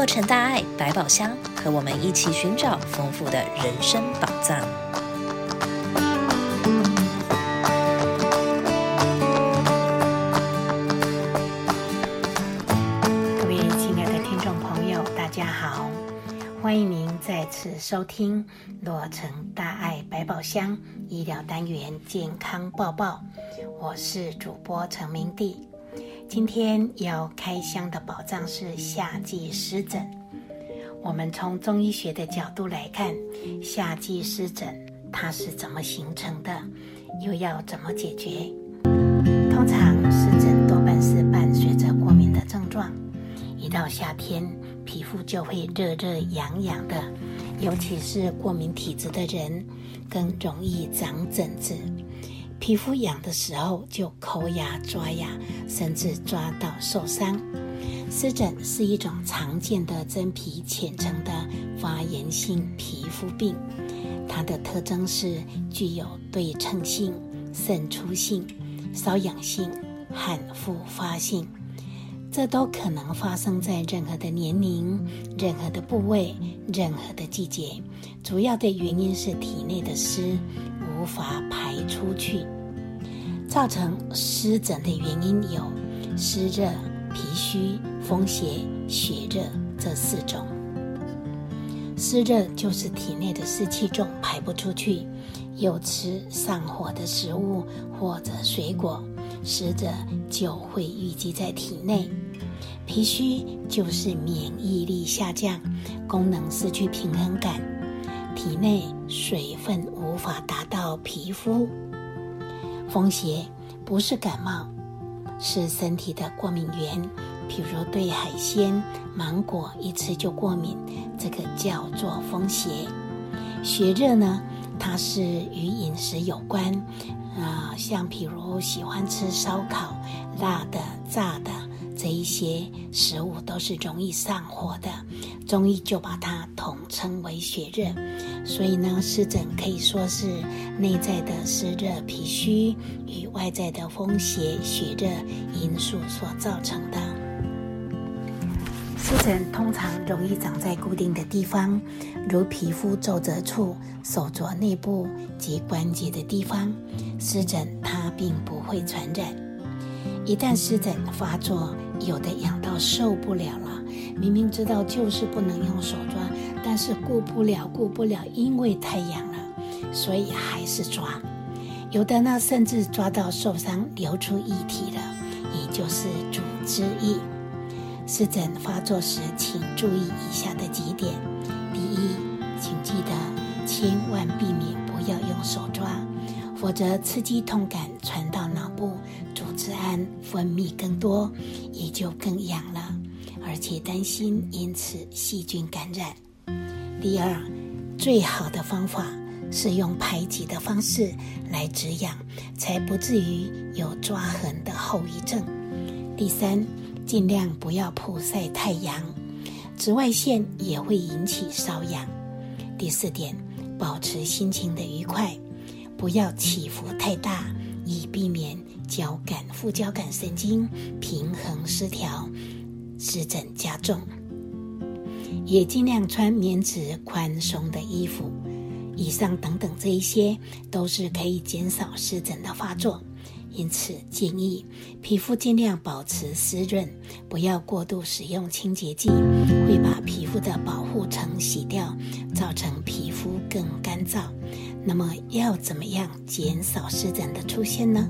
洛城大爱百宝箱，和我们一起寻找丰富的人生宝藏。各位亲爱的听众朋友，大家好，欢迎您再次收听洛城大爱百宝箱医疗单元健康报报，我是主播陈明娣。今天要开箱的宝藏是夏季湿疹。我们从中医学的角度来看，夏季湿疹它是怎么形成的，又要怎么解决？通常湿疹多半是伴随着过敏的症状，一到夏天，皮肤就会热热痒痒的，尤其是过敏体质的人，更容易长疹子。皮肤痒的时候，就抠牙抓牙，甚至抓到受伤。湿疹是一种常见的真皮浅层的发炎性皮肤病，它的特征是具有对称性、渗出性、瘙痒性和复发性，这都可能发生在任何的年龄、任何的部位、任何的季节。主要的原因是体内的湿。无法排出去，造成湿疹的原因有湿热、脾虚、风邪、血热这四种。湿热就是体内的湿气重排不出去，又吃上火的食物或者水果，湿热就会淤积在体内。脾虚就是免疫力下降，功能失去平衡感。体内水分无法达到皮肤，风邪不是感冒，是身体的过敏源，比如对海鲜、芒果一吃就过敏，这个叫做风邪。血热呢，它是与饮食有关，啊、像比如喜欢吃烧烤、辣的、炸的。这一些食物都是容易上火的，中医就把它统称为血热。所以呢，湿疹可以说是内在的湿热脾虚与外在的风邪血热因素所造成的。湿疹通常容易长在固定的地方，如皮肤皱褶处、手镯内部及关节的地方。湿疹它并不会传染，一旦湿疹发作，有的痒到受不了了，明明知道就是不能用手抓，但是顾不了，顾不了，因为太痒了，所以还是抓。有的呢，甚至抓到受伤，流出液体了，也就是组织液。湿疹发作时，请注意以下的几点：第一，请记得千万避免不要用手抓，否则刺激痛感传到脑部。组织胺分泌更多，也就更痒了，而且担心因此细菌感染。第二，最好的方法是用排挤的方式来止痒，才不至于有抓痕的后遗症。第三，尽量不要曝晒太阳，紫外线也会引起瘙痒。第四点，保持心情的愉快，不要起伏太大，以避免。交感副交感神经平衡失调，湿疹加重。也尽量穿棉质宽松的衣服。以上等等这一些都是可以减少湿疹的发作。因此建议皮肤尽量保持湿润，不要过度使用清洁剂，会把皮肤的保护层洗掉，造成皮肤更干燥。那么要怎么样减少湿疹的出现呢？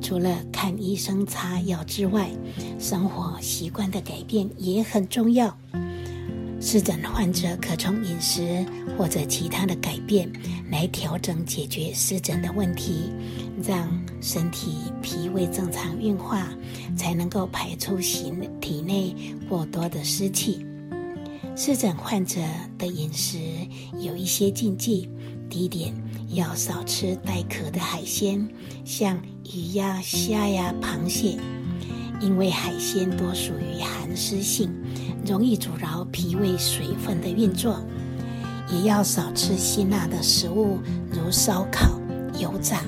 除了看医生擦药之外，生活习惯的改变也很重要。湿疹患者可从饮食或者其他的改变来调整解决湿疹的问题，让身体脾胃正常运化，才能够排出体体内过多的湿气。湿疹患者的饮食有一些禁忌，第一点要少吃带壳的海鲜，像鱼呀、虾呀、螃蟹，因为海鲜多属于寒湿性，容易阻挠脾胃水分的运作。也要少吃辛辣的食物，如烧烤、油炸，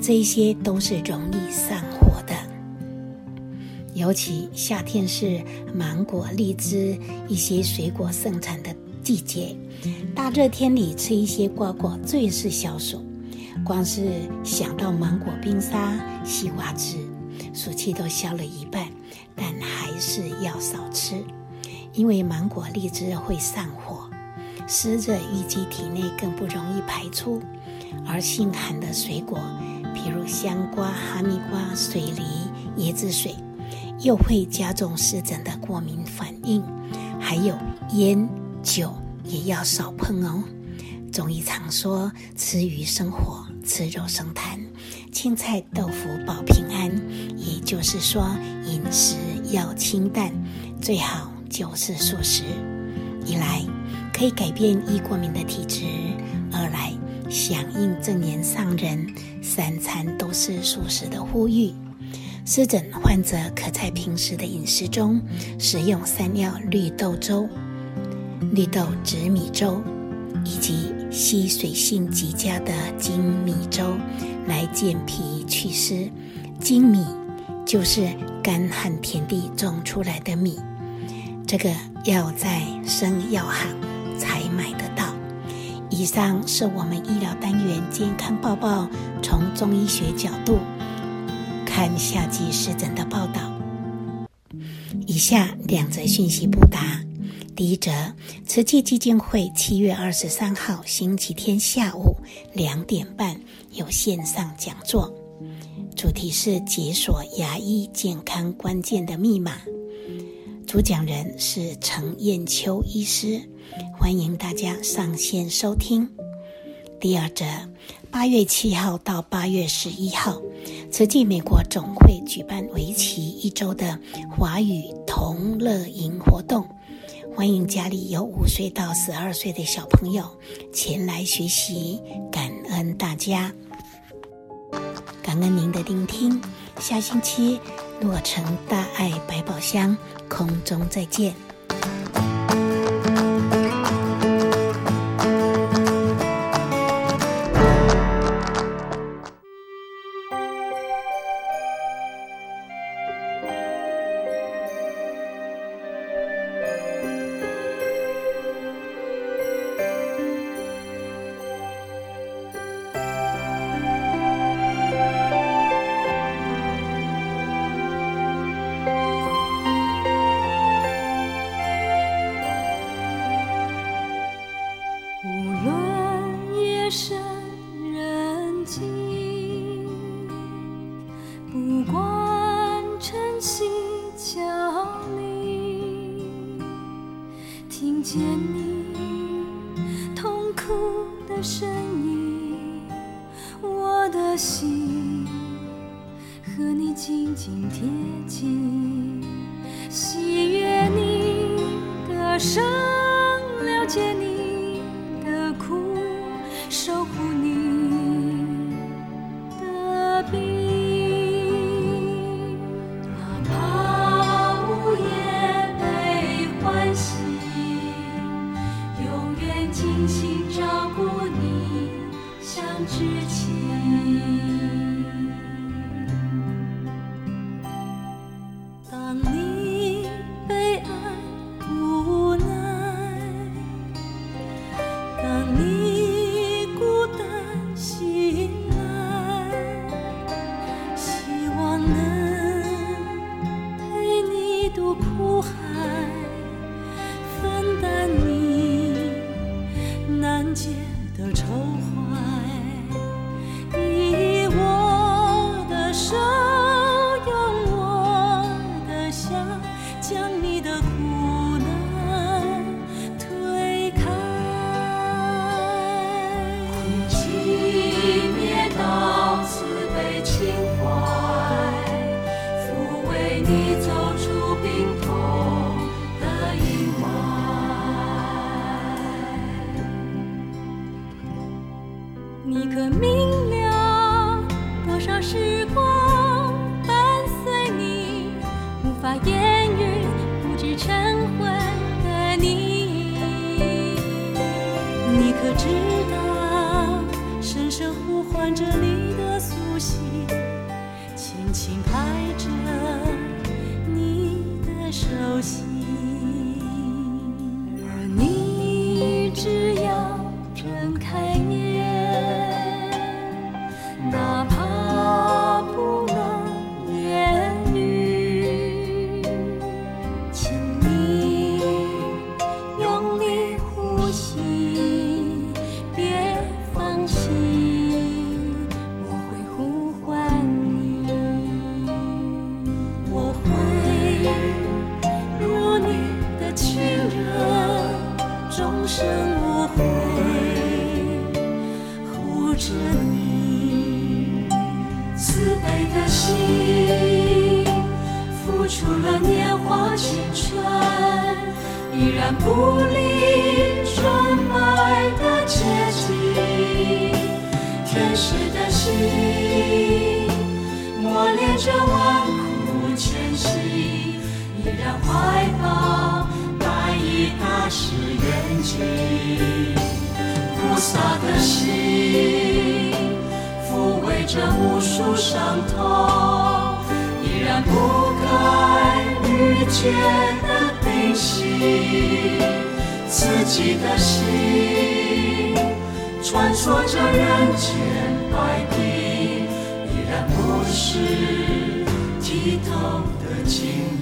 这些都是容易上火的。尤其夏天是芒果、荔枝一些水果盛产的季节，大热天里吃一些瓜果最是消暑。光是想到芒果冰沙、西瓜汁，暑气都消了一半。但还是要少吃，因为芒果、荔枝会上火，湿热淤积体内更不容易排出。而性寒的水果，比如香瓜、哈密瓜、水梨、椰子水，又会加重湿疹的过敏反应。还有烟酒也要少碰哦。中医常说：“吃鱼生火，吃肉生痰。”青菜豆腐保平安，也就是说，饮食要清淡，最好就是素食。一来可以改变易过敏的体质，二来响应证严上人三餐都是素食的呼吁。湿疹患者可在平时的饮食中食用山药绿豆粥、绿豆紫米粥，以及吸水性极佳的粳米粥。来健脾祛湿，粳米就是干旱田地种出来的米，这个要在生药行才买得到。以上是我们医疗单元健康报报，从中医学角度看夏季湿疹的报道。以下两则讯息不达。第一则，慈济基金会七月二十三号星期天下午两点半有线上讲座，主题是解锁牙医健康关键的密码。主讲人是陈燕秋医师，欢迎大家上线收听。第二则，八月七号到八月十一号，慈济美国总会举办为期一周的华语同乐营活动。欢迎家里有五岁到十二岁的小朋友前来学习，感恩大家，感恩您的聆听。下星期洛城大爱百宝箱空中再见。我心夜的冰心。自己的心，穿梭着人间百病，依然不是剔透的晶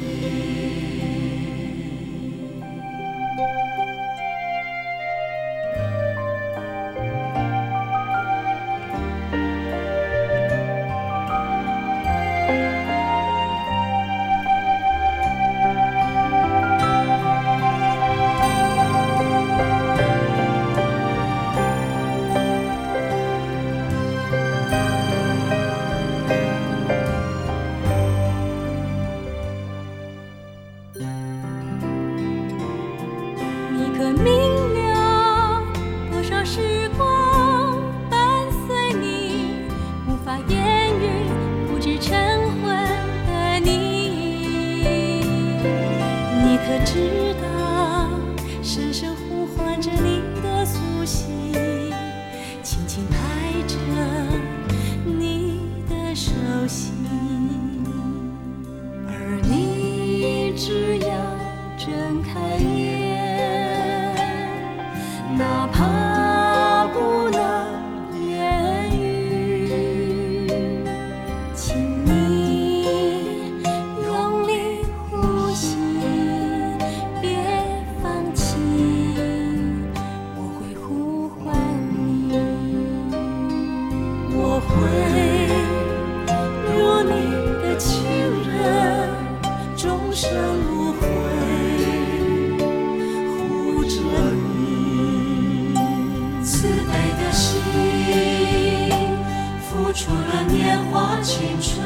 除了年华青春，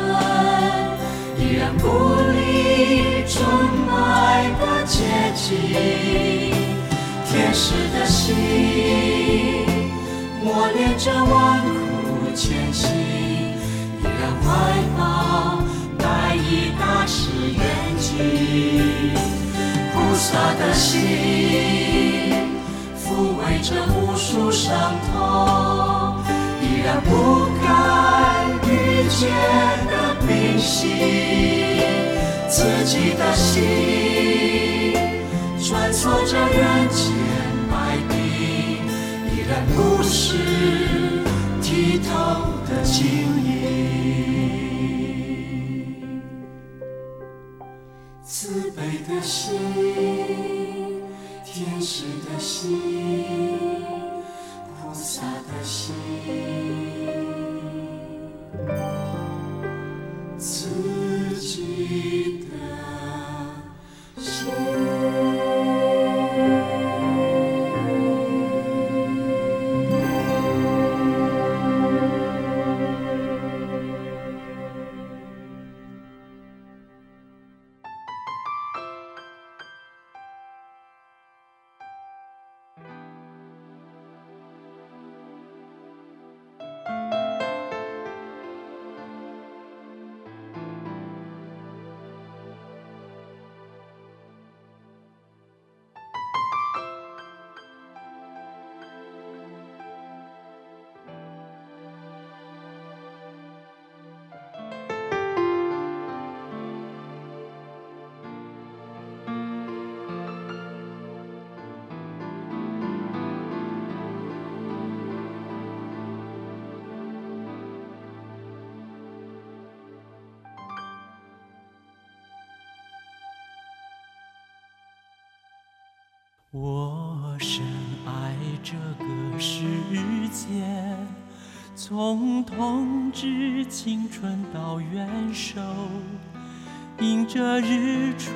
依然不离纯白的洁净。天使的心，磨练着万苦千辛，依然怀抱白衣大士愿景。菩萨的心，抚慰着无数伤痛，依然不改愚拙的秉性。自己的心，穿梭着人间百病，依然不失剔透的晶莹。慈悲的心，天使的心，我深爱这个世界，从童稚青春到元首，迎着日出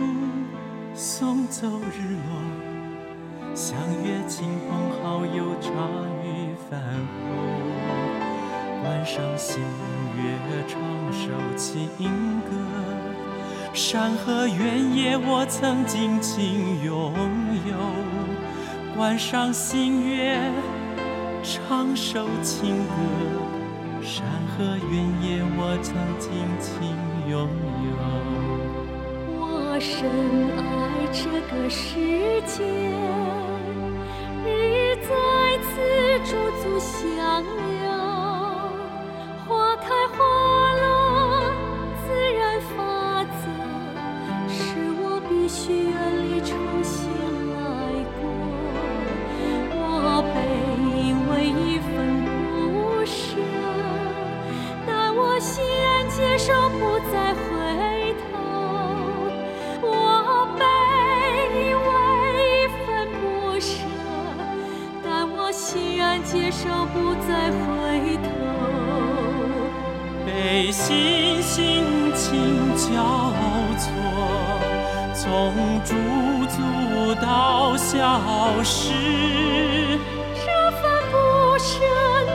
送走日落，相约亲朋好友茶余饭后，观赏星月唱首情歌。山河原野，我曾尽情拥有；观赏星月，唱首情歌。山河原野，我曾尽情拥有。我深爱这个世界，日在此驻足相心情交错。从驻足到消失，这份不舍难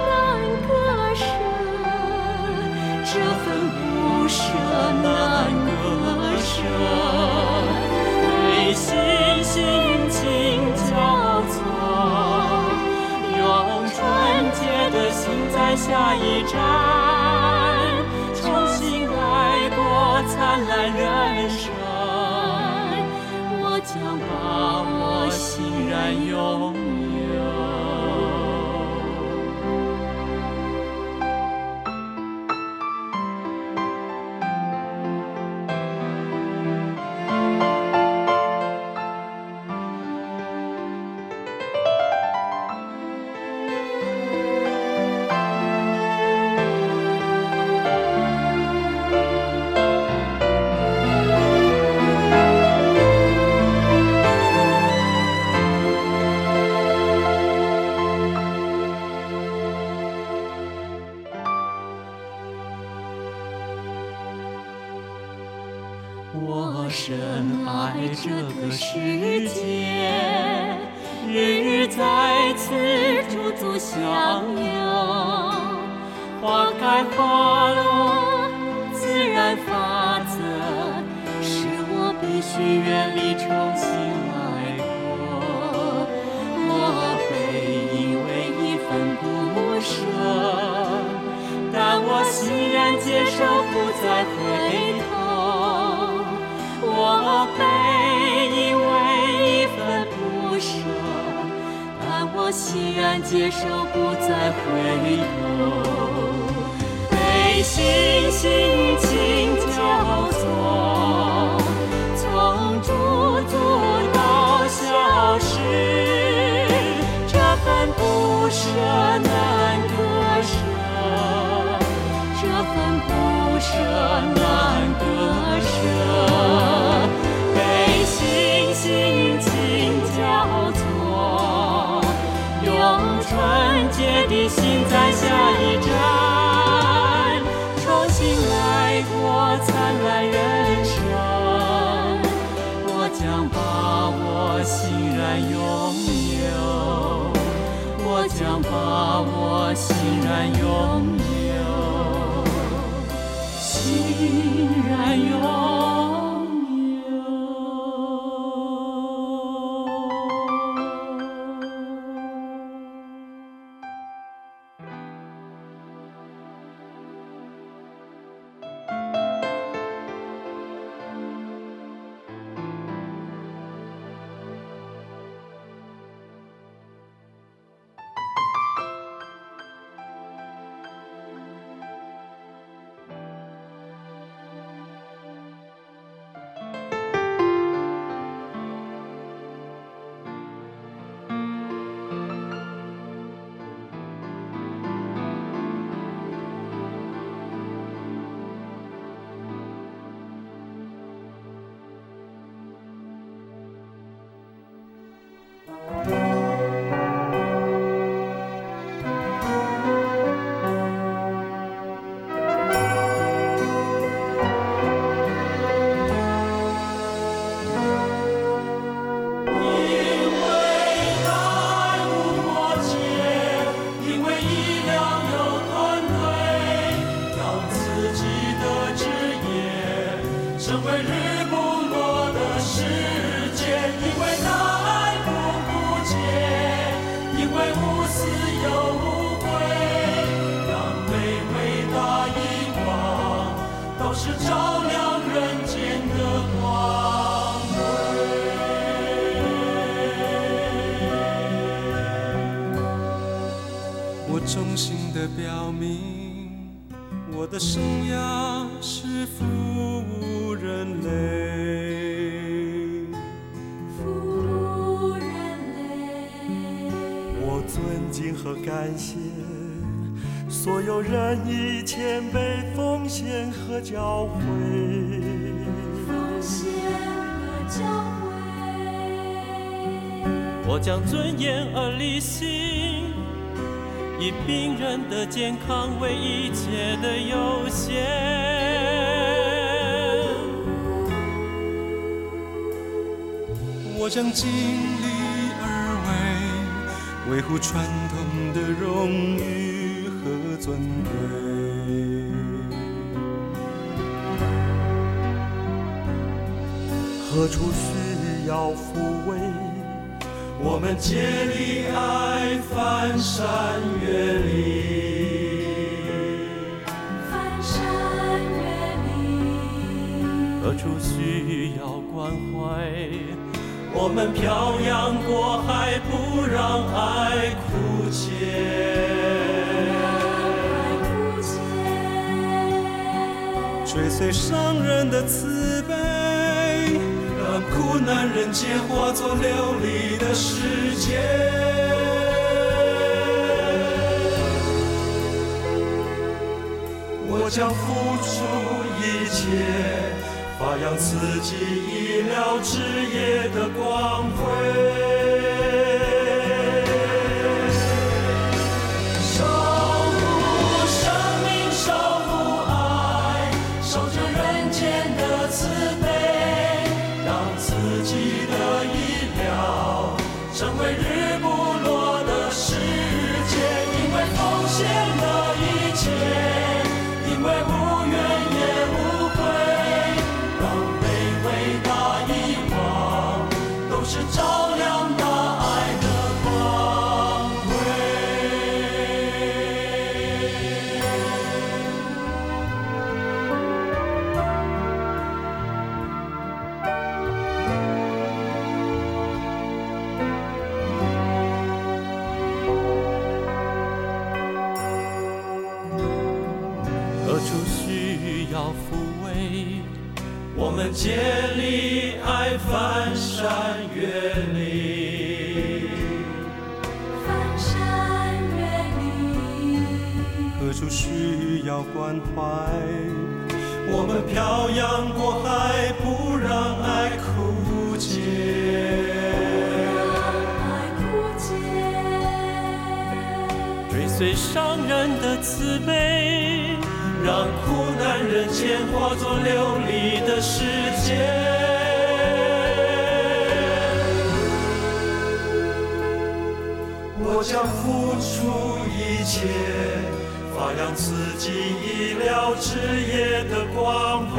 割舍，这份不舍难割舍。内心心情交错，用纯洁的心在下一站，深爱这个世界，日日在此驻足相拥。花开花落，自然法则，使我必须远离重新来过。我非因为一份不舍，但我欣然接受，不再回我欣然接受，不再回头。背信心情交错，从驻足到消失，这份不舍难割舍，这份不舍的心在下一站，重新来过灿烂人生。我将把我欣然拥有，我将把我欣然拥有，谢所有人以谦卑奉献和教诲。奉献和教诲。我将尊严而立信。以病人的健康为一切的优先，我将尽力而为，维护传统的荣誉和尊贵。何处需要抚慰？我们竭力爱，翻山越岭，翻山越岭。何处需要关怀？我们漂洋过海，不让爱追随上人的慈悲。让苦难人间化作流离的世界。我将付出一切，发扬自己医疗之业的光辉。我将付出一切，发扬自己意料之夜的光辉。